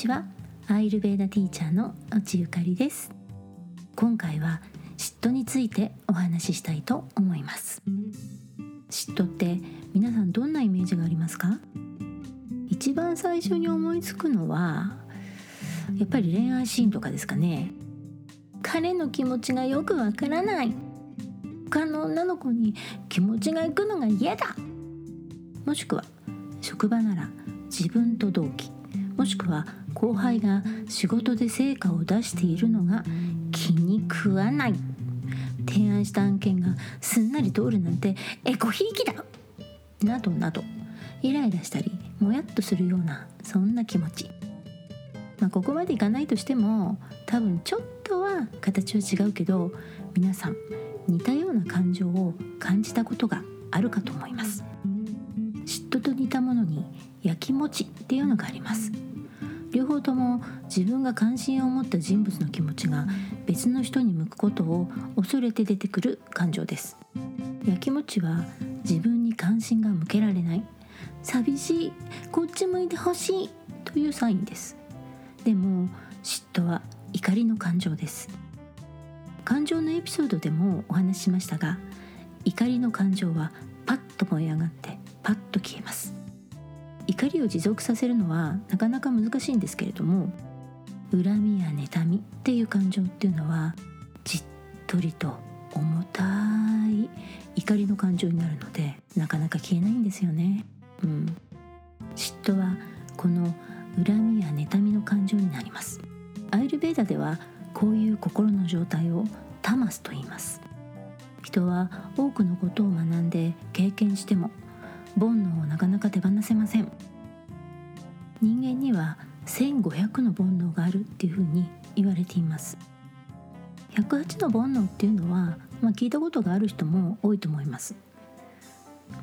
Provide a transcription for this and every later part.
ちは。アイルベーダティーチャーの内ゆかりです。今回は嫉妬についてお話ししたいと思います。嫉妬って皆さんどんなイメージがありますか？一番最初に思いつくのはやっぱり恋愛シーンとかですかね。彼の気持ちがよくわからない。他の女の子に気持ちがいくのが嫌だ。もしくは職場なら自分と同期。もしくは後輩が仕事で成果を出しているのが気に食わない。提案した案件がすんなり通るなんてエコひいきだ！などなど。イライラしたりもやっとするようなそんな気持ち、まあ、ここまでいかないとしても多分ちょっとは形は違うけど皆さん似たような感情を感じたことがあるかと思います。嫉妬と似たものにやきもちっていうのがあります。両方とも自分が関心を持った人物の気持ちが別の人に向くことを恐れて出てくる感情です。やきもちは自分に関心が向けられない。寂しい。こっち向いてほしいというサインです。でも嫉妬は怒りの感情です。感情のエピソードでもお話ししましたが怒りの感情はパッと燃え上がってパッと消えます。怒りを持続させるのはなかなか難しいんですけれども恨みや妬みっていう感情っていうのはじっとりと重たい怒りの感情になるのでなかなか消えないんですよね。うん、嫉妬はこの恨みや妬みの感情になります。アイルベーダではこういう心の状態をタマスと言います。人は多くのことを学んで経験しても煩悩をなかなか手放せません。人間には1500の煩悩があるっていうふうに言われています。108の煩悩っていうのは、まあ、聞いたことがある人も多いと思います。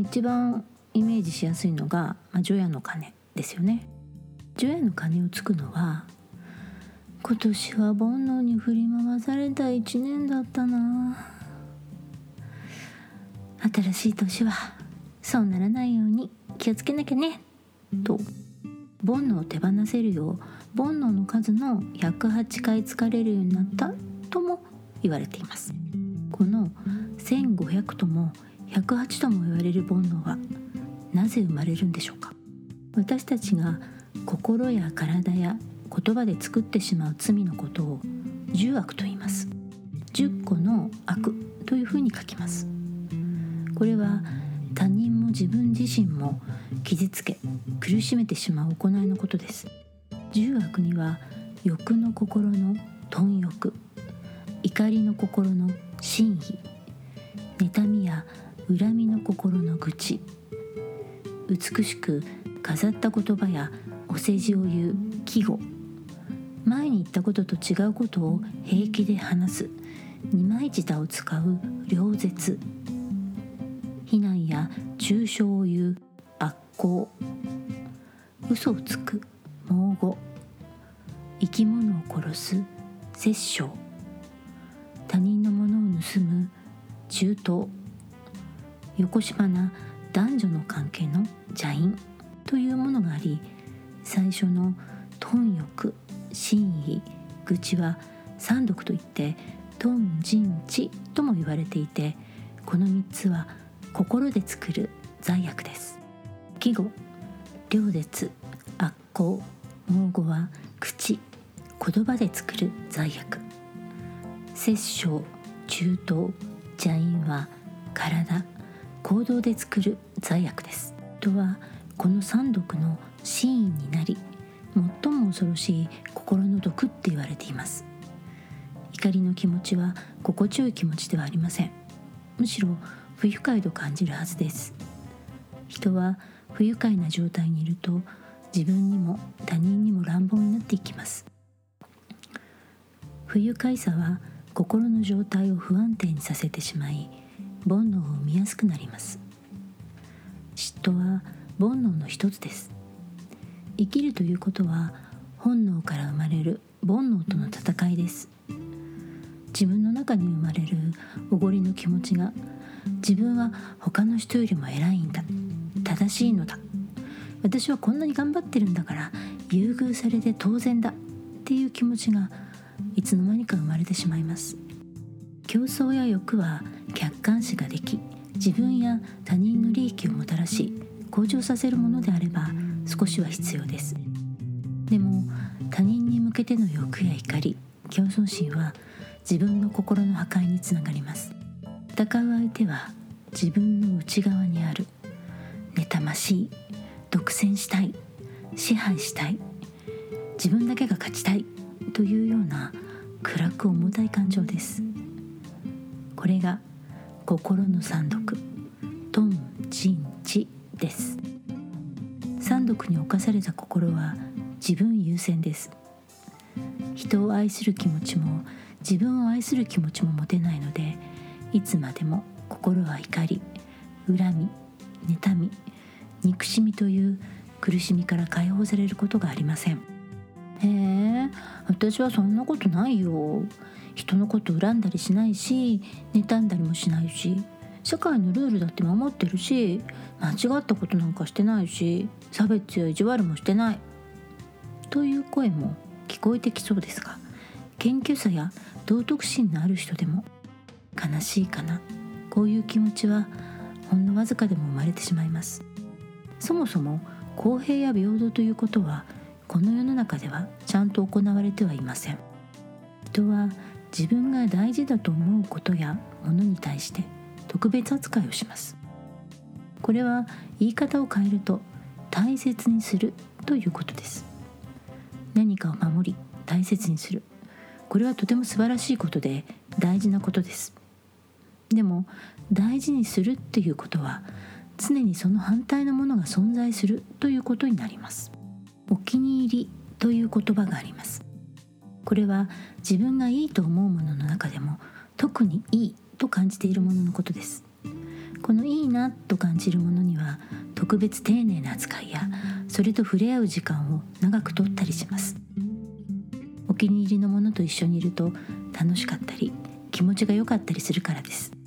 一番イメージしやすいのが、まあ、除夜の鐘ですよね。除夜の鐘をつくのは今年は煩悩に振り回された一年だったな。新しい年はそうならないように気をつけなきゃね。と煩悩を手放せるよう煩悩の数の108回疲れるようになったとも言われています。この1500とも108とも言われる煩悩はなぜ生まれるんでしょうか。私たちが心や体や言葉で作ってしまう罪のことを10悪と言います。10個の悪というふうに書きます。これは他人も自分自身も傷つけ苦しめてしまう行いのことです。十悪には欲の心の貪欲怒りの心の真意妬みや恨みの心の愚痴美しく飾った言葉やお世辞を言う季語。前に言ったことと違うことを平気で話す。二枚舌を使う両舌。や中傷を言う悪行。嘘をつく猛語生き物を殺す殺生。他人のものを盗む中東。横島な男女の関係の邪因。というものがあり最初の貪欲真意愚痴は三毒といって貪人知とも言われていてこの3つは心で作る罪悪です。季語両舌悪行猛語は口言葉で作る罪悪。殺生中東邪因は体行動で作る罪悪です。とはこの三毒の真意になり最も恐ろしい心の毒って言われています。怒りの気持ちは心地よい気持ちではありません。むしろ不愉快と感じるはずです。人は不愉快な状態にいると自分にも他人にも乱暴になっていきます。不愉快さは心の状態を不安定にさせてしまい煩悩を生みやすくなります。嫉妬は煩悩の一つです。生きるということは本能から生まれる煩悩との戦いです。自分の中に生まれるおごりの気持ちが自分は他の人よりも偉いんだ。正しいのだ。私はこんなに頑張ってるんだから優遇されて当然だ。っていう気持ちがいつの間にか生まれてしまいます。競争や欲は客観視ができ自分や他人の利益をもたらし向上させるものであれば少しは必要です。でも他人に向けての欲や怒り競争心は自分の心の破壊につながります。戦う相手は自分の内側にある妬ましい。独占したい支配したい自分だけが勝ちたい。というような暗く重たい感情です。これが心の三毒。トンジンチです。三毒に侵された心は自分優先です。人を愛する気持ちも自分を愛する気持ちも持てないのでいつまでも心は怒り恨み妬み憎しみという苦しみから解放されることがありません。へえ私はそんなことないよ。人のこと恨んだりしないし妬んだりもしないし社会のルールだって守ってるし間違ったことなんかしてないし差別や意地悪もしてない。という声も聞こえてきそうですが謙虚さや道徳心のある人でも悲しいかな。こういう気持ちはほんのわずかでも生まれてしまいます。そもそも公平や平等ということはこの世の中ではちゃんと行われてはいません。人は自分が大事だと思うことやものに対して特別扱いをします。これは言い方を変えると大切にするということです。何かを守り大切にする。これはとても素晴らしいことで大事なことです。でも大事にするっていうことは常にその反対のものが存在するということになります。お気に入りという言葉があります。これは自分がいいと思うものの中でも特にいいと感じているもののことです。このいいなと感じるものには特別丁寧な扱いやそれと触れ合う時間を長くとったりします。お気に入りのものと一緒にいると楽しかったり気持ちが良かったりするからです。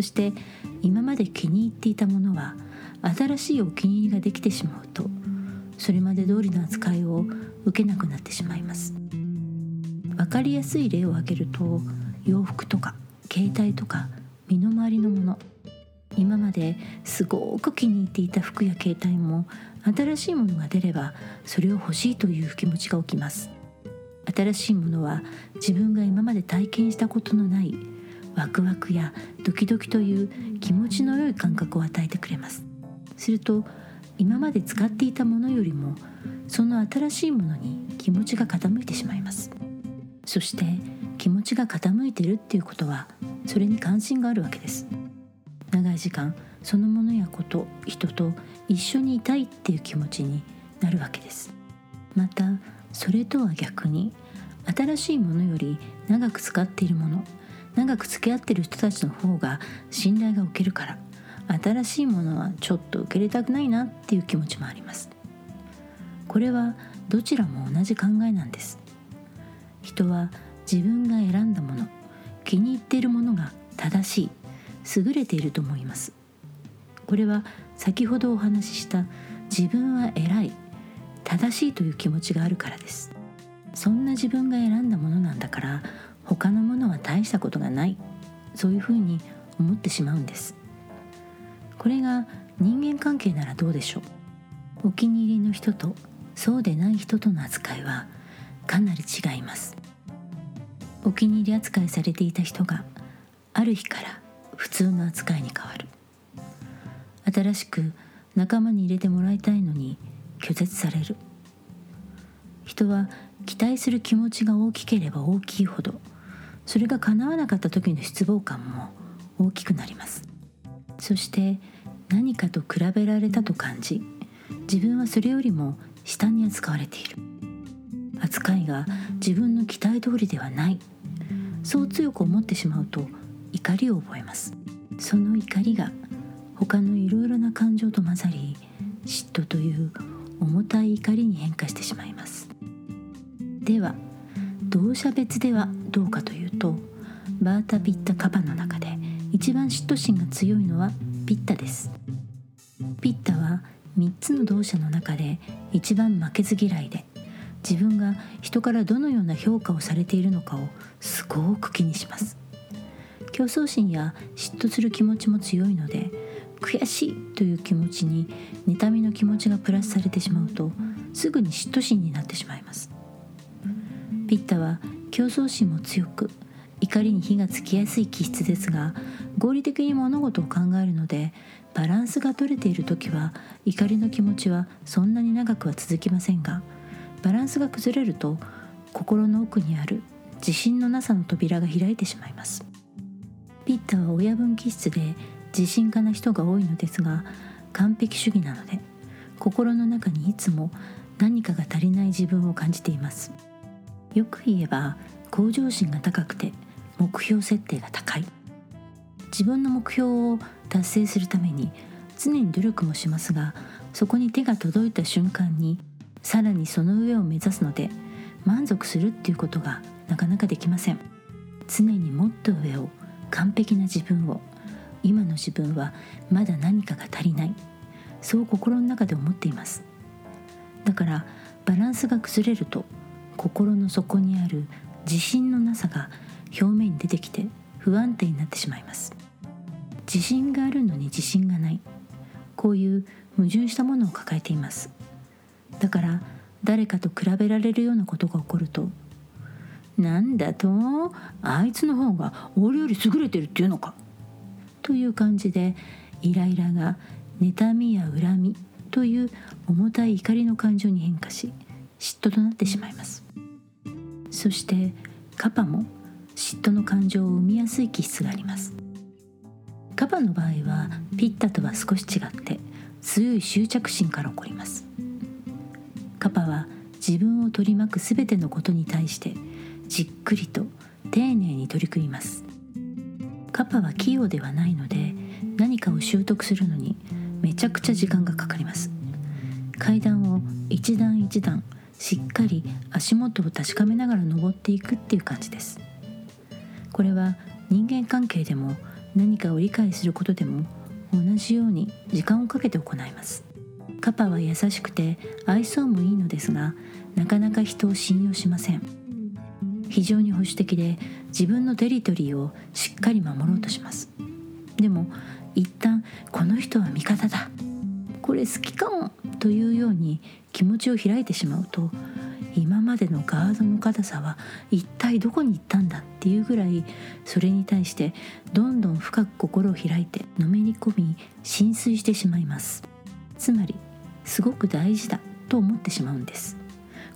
そして今まで気に入っていたものは新しいお気に入りができてしまうとそれまで通りの扱いを受けなくなってしまいます。分かりやすい例を挙げると洋服とか携帯とか身の回りのもの。今まですごく気に入っていた服や携帯も新しいものが出ればそれを欲しいという気持ちが起きます。新しいものは自分が今まで体験したことのないワクワクやドキドキという気持ちの良い感覚を与えてくれます。すると今まで使っていたものよりもその新しいものに気持ちが傾いてしまいます。そして気持ちが傾いてるっていうことはそれに関心があるわけです。長い時間そのものやこと人と一緒にいたいっていう気持ちになるわけです。またそれとは逆に新しいものより長く使っているもの長く付き合ってる人たちの方が信頼が受けるから新しいものはちょっと受け入れたくないなっていう気持ちもあります。これはどちらも同じ考えなんです。人は自分が選んだもの気に入っているものが正しい優れていると思います。これは先ほどお話しした自分は偉い正しいという気持ちがあるからです。そんな自分が選んだものなんだから他のものは大したことがない。そういうふうに思ってしまうんです。これが人間関係ならどうでしょう。お気に入りの人とそうでない人との扱いはかなり違います。お気に入り扱いされていた人がある日から普通の扱いに変わる。新しく仲間に入れてもらいたいのに拒絶される。人は期待する気持ちが大きければ大きいほどそれが叶わなかった時の失望感も大きくなります。そして何かと比べられたと感じ自分はそれよりも下に扱われている。扱いが自分の期待通りではない。そう強く思ってしまうと怒りを覚えます。その怒りが他のいろいろな感情と混ざり嫉妬という重たい怒りに変化してしまいます。では同社別ではどうかというとバータピッタカバの中で一番嫉妬心が強いのはピッタです。ピッタは3つの動作の中で一番負けず嫌いで自分が人からどのような評価をされているのかをすごく気にします。競争心や嫉妬する気持ちも強いので悔しいという気持ちに妬みの気持ちがプラスされてしまうとすぐに嫉妬心になってしまいます。ピッタは競争心も強く怒りに火がつきやすい気質ですが合理的に物事を考えるのでバランスが取れている時は怒りの気持ちはそんなに長くは続きませんがバランスが崩れると心の奥にある自信のなさの扉が開いてしまいます。ピッタは親分気質で自信家な人が多いのですが完璧主義なので心の中にいつも何かが足りない自分を感じています。よく言えば向上心が高くて目標設定が高い。自分の目標を達成するために常に努力もしますがそこに手が届いた瞬間にさらにその上を目指すので満足するっていうことがなかなかできません。常にもっと上を完璧な自分を今の自分はまだ何かが足りない。そう心の中で思っています。だからバランスが崩れると心の底にある自信のなさが表面に出てきて不安定になってしまいます。自信があるのに自信がない。こういう矛盾したものを抱えています。だから誰かと比べられるようなことが起こると「なんだとあいつの方が俺より優れてるっていうのか」という感じでイライラが妬みや恨みという重たい怒りの感情に変化し嫉妬となってしまいます。そしてカパも嫉妬の感情を生みやすい気質があります。カパの場合はピッタとは少し違って強い執着心から起こります。カパは自分を取り巻く全てのことに対してじっくりと丁寧に取り組みます。カパは器用ではないので何かを習得するのにめちゃくちゃ時間がかかります。階段を一段一段しっかり足元を確かめながら登っていくっていう感じです。これは人間関係でも何かを理解することでも同じように時間をかけて行います。カパは優しくて愛想もいいのですがなかなか人を信用しません。非常に保守的で自分のテリトリーをしっかり守ろうとします。でも一旦この人は味方だ。これ好きかもというように気持ちを開いてしまうと今までのガードの硬さは一体どこに行ったんだっていうぐらいそれに対してどんどん深く心を開いてのめり込み浸水してしまいます。つまりすごく大事だと思ってしまうんです。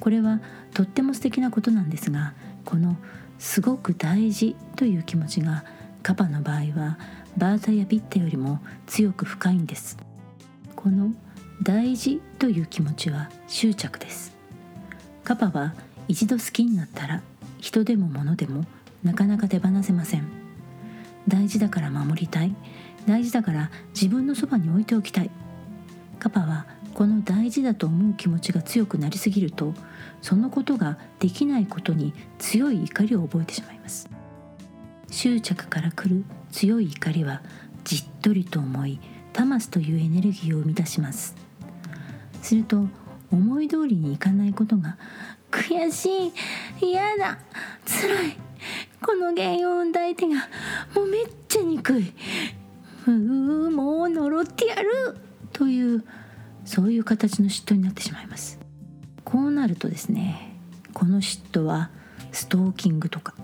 これはとっても素敵なことなんですがこのすごく大事という気持ちがカパの場合はバータやピッタよりも強く深いんです。この大事という気持ちは執着です。カパは一度好きになったら人でも物でもなかなか手放せません。大事だから守りたい。大事だから自分のそばに置いておきたい。カパはこの大事だと思う気持ちが強くなりすぎるとそのことができないことに強い怒りを覚えてしまいます。執着から来る強い怒りはじっとりと思いタマスというエネルギーを生み出します。すると思い通りにいかないことが悔しい嫌だ辛い。この原因を生んだ相手がもうめっちゃ憎い。うーもう呪ってやる。というそういう形の嫉妬になってしまいます。こうなるとですねこの嫉妬はストーキングとか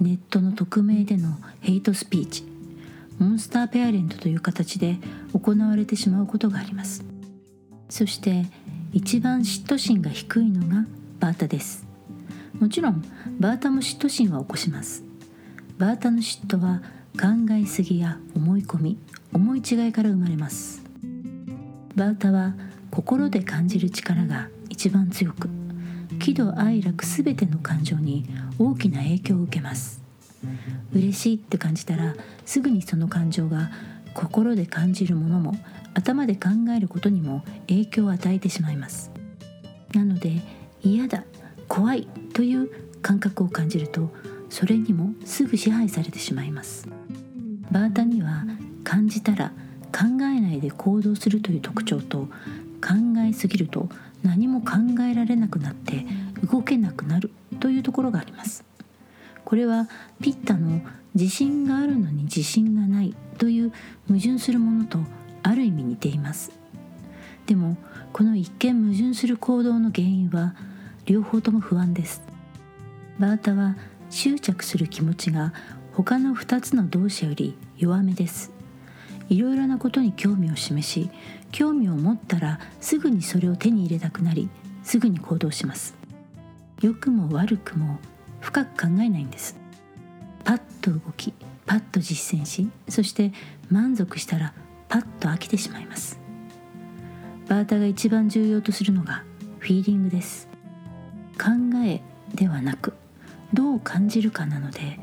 ネットの匿名でのヘイトスピーチモンスターペアレントという形で行われてしまうことがあります。そして一番嫉妬心が低いのがバータです。もちろんバータも嫉妬心は起こします。バータの嫉妬は考えすぎや思い込み思い違いから生まれます。バータは心で感じる力が一番強く喜怒哀楽全ての感情に大きな影響を受けます。嬉しいって感じたらすぐにその感情が心で感じるものも頭で考えることにも影響を与えてしまいます。なので嫌だ怖いという感覚を感じるとそれにもすぐ支配されてしまいます。バータには感じたら考えないで行動するという特徴と考えすぎると何も考えられなくなって動けなくなるというところがあります。これはピッタの自信があるのに自信がないという矛盾するものとある意味似ています。でもこの一見矛盾する行動の原因は両方とも不安です。バータは執着する気持ちが他の2つの動詞より弱めです。いろいろなことに興味を示し興味を持ったらすぐにそれを手に入れたくなりすぐに行動します。良くも悪くも深く考えないんです。パッと動きパッと実践しそして満足したらパッと飽きてしまいます。バータが一番重要とするのがフィーリングです。考えではなくどう感じるかなので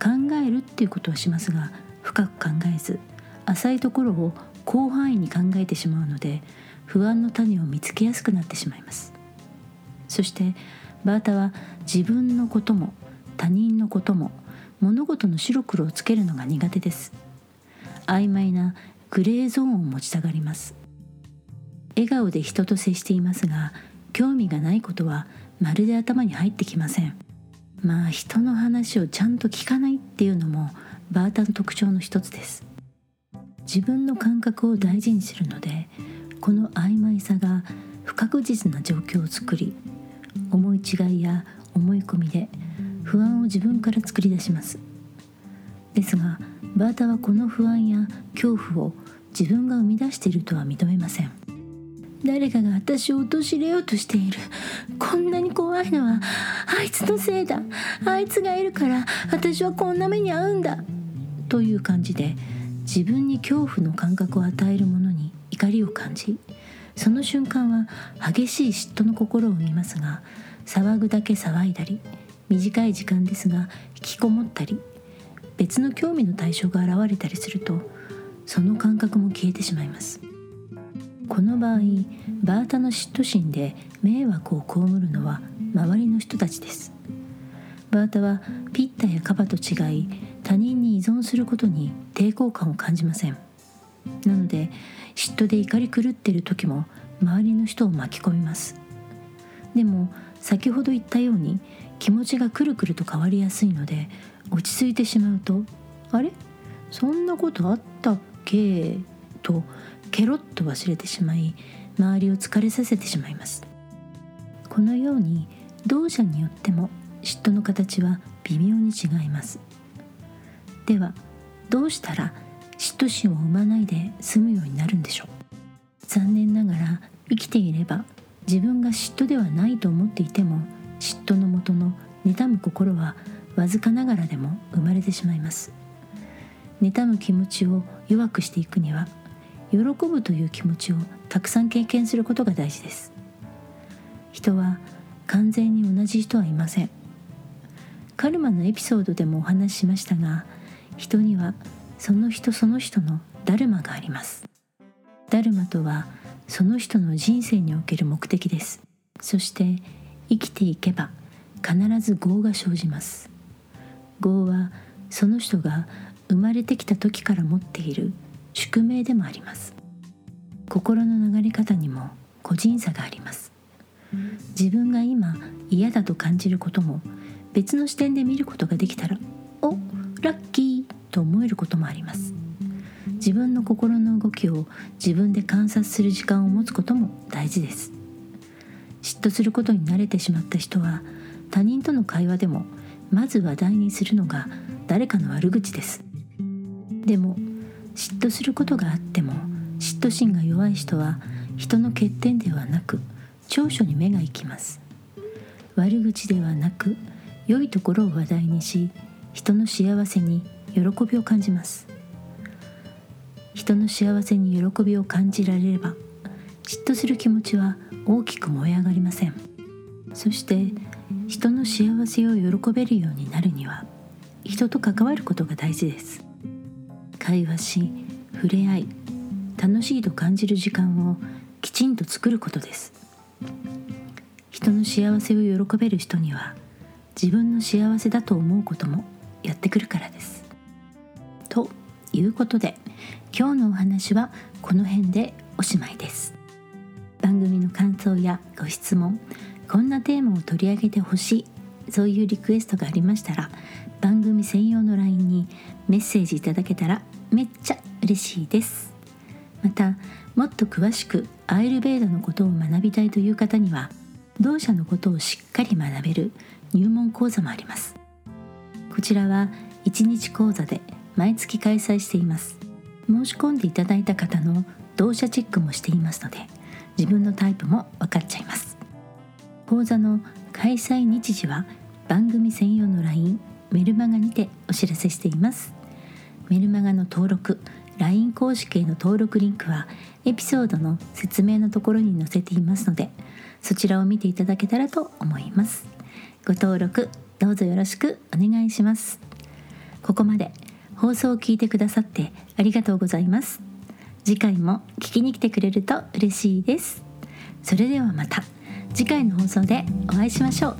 考えるっていうことはしますが深く考えず浅いところを広範囲に考えてしまうので不安の種を見つけやすくなってしまいます。そしてバータは自分のことも他人のことも物事の白黒をつけるのが苦手です。曖昧なグレーゾーンを持ちたがります。笑顔で人と接していますが興味がないことはまるで頭に入ってきません。まあ人の話をちゃんと聞かないっていうのもバータの特徴の一つです。自分の感覚を大事にするのでこの曖昧さが不確実な状況を作り思い違いや思い込みで不安を自分から作り出します。ですがバータはこの不安や恐怖を自分が生み出しているとは認めません。誰かが私を陥れようとしている。こんなに怖いのはあいつのせいだ。あいつがいるから私はこんな目に遭うんだ。という感じで自分に恐怖の感覚を与えるものに怒りを感じその瞬間は激しい嫉妬の心を生みますが騒ぐだけ騒いだり短い時間ですが引きこもったり別の興味の対象が現れたりするとその感覚も消えてしまいます。この場合バータの嫉妬心で迷惑を被るのは周りの人たちです。バータはピッタやカバと違い他人に依存することに抵抗感を感じません。なので嫉妬で怒り狂っている時も周りの人を巻き込みます。でも先ほど言ったように気持ちがくるくると変わりやすいので落ち着いてしまうと「あれ？そんなことあったけ?」とケロッと忘れてしまい周りを疲れさせてしまいます。このように動作によっても嫉妬の形は微妙に違います。ではどうしたら嫉妬心を生まないで済むようになるんでしょう？残念ながら生きていれば自分が嫉妬ではないと思っていても嫉妬のもとの妬む心はわずかながらでも生まれてしまいます。妬む気持ちを弱くしていくには喜ぶという気持ちをたくさん経験することが大事です。人は完全に同じ人はいません。カルマのエピソードでもお話ししましたが人にはその人その人のダルマがあります。ダルマとはその人の人生における目的です。そして生きていけば必ず業が生じます。業はその人が生まれてきた時から持っている宿命でもあります。心の流れ方にも個人差があります。自分が今嫌だと感じることも別の視点で見ることができたらおラッキーと思えることもあります。自分の心の動きを自分で観察する時間を持つことも大事です。嫉妬することに慣れてしまった人は他人との会話でもまず話題にするのが誰かの悪口です。でも嫉妬することがあっても嫉妬心が弱い人は人の欠点ではなく長所に目が行きます。悪口ではなく良いところを話題にし人の幸せに喜びを感じます。人の幸せに喜びを感じられれば嫉妬する気持ちは大きく燃え上がりません。そして人の幸せを喜べるようになるには人と関わることが大事です。会話し触れ合い楽しいと感じる時間をきちんと作ることです。人の幸せを喜べる人には自分の幸せだと思うこともやってくるからです。ということで今日のお話はこの辺でおしまいです。番組の感想やご質問こんなテーマを取り上げてほしいそういうリクエストがありましたら番組専用の LINE にメッセージいただけたらめっちゃ嬉しいです。またもっと詳しくアイルベーダのことを学びたいという方には同社のことをしっかり学べる入門講座もあります。こちらは1日講座で毎月開催しています。申し込んでいただいた方の同社チェックもしていますので自分のタイプも分かっちゃいます。講座の開催日時は番組専用の LINE メルマガにてお知らせしています。メルマガの登録 LINE 公式への登録リンクはエピソードの説明のところに載せていますのでそちらを見ていただけたらと思います。ご登録どうぞよろしくお願いします。ここまで放送を聞いてくださってありがとうございます。次回も聞きに来てくれると嬉しいです。それではまた。次回の放送でお会いしましょう。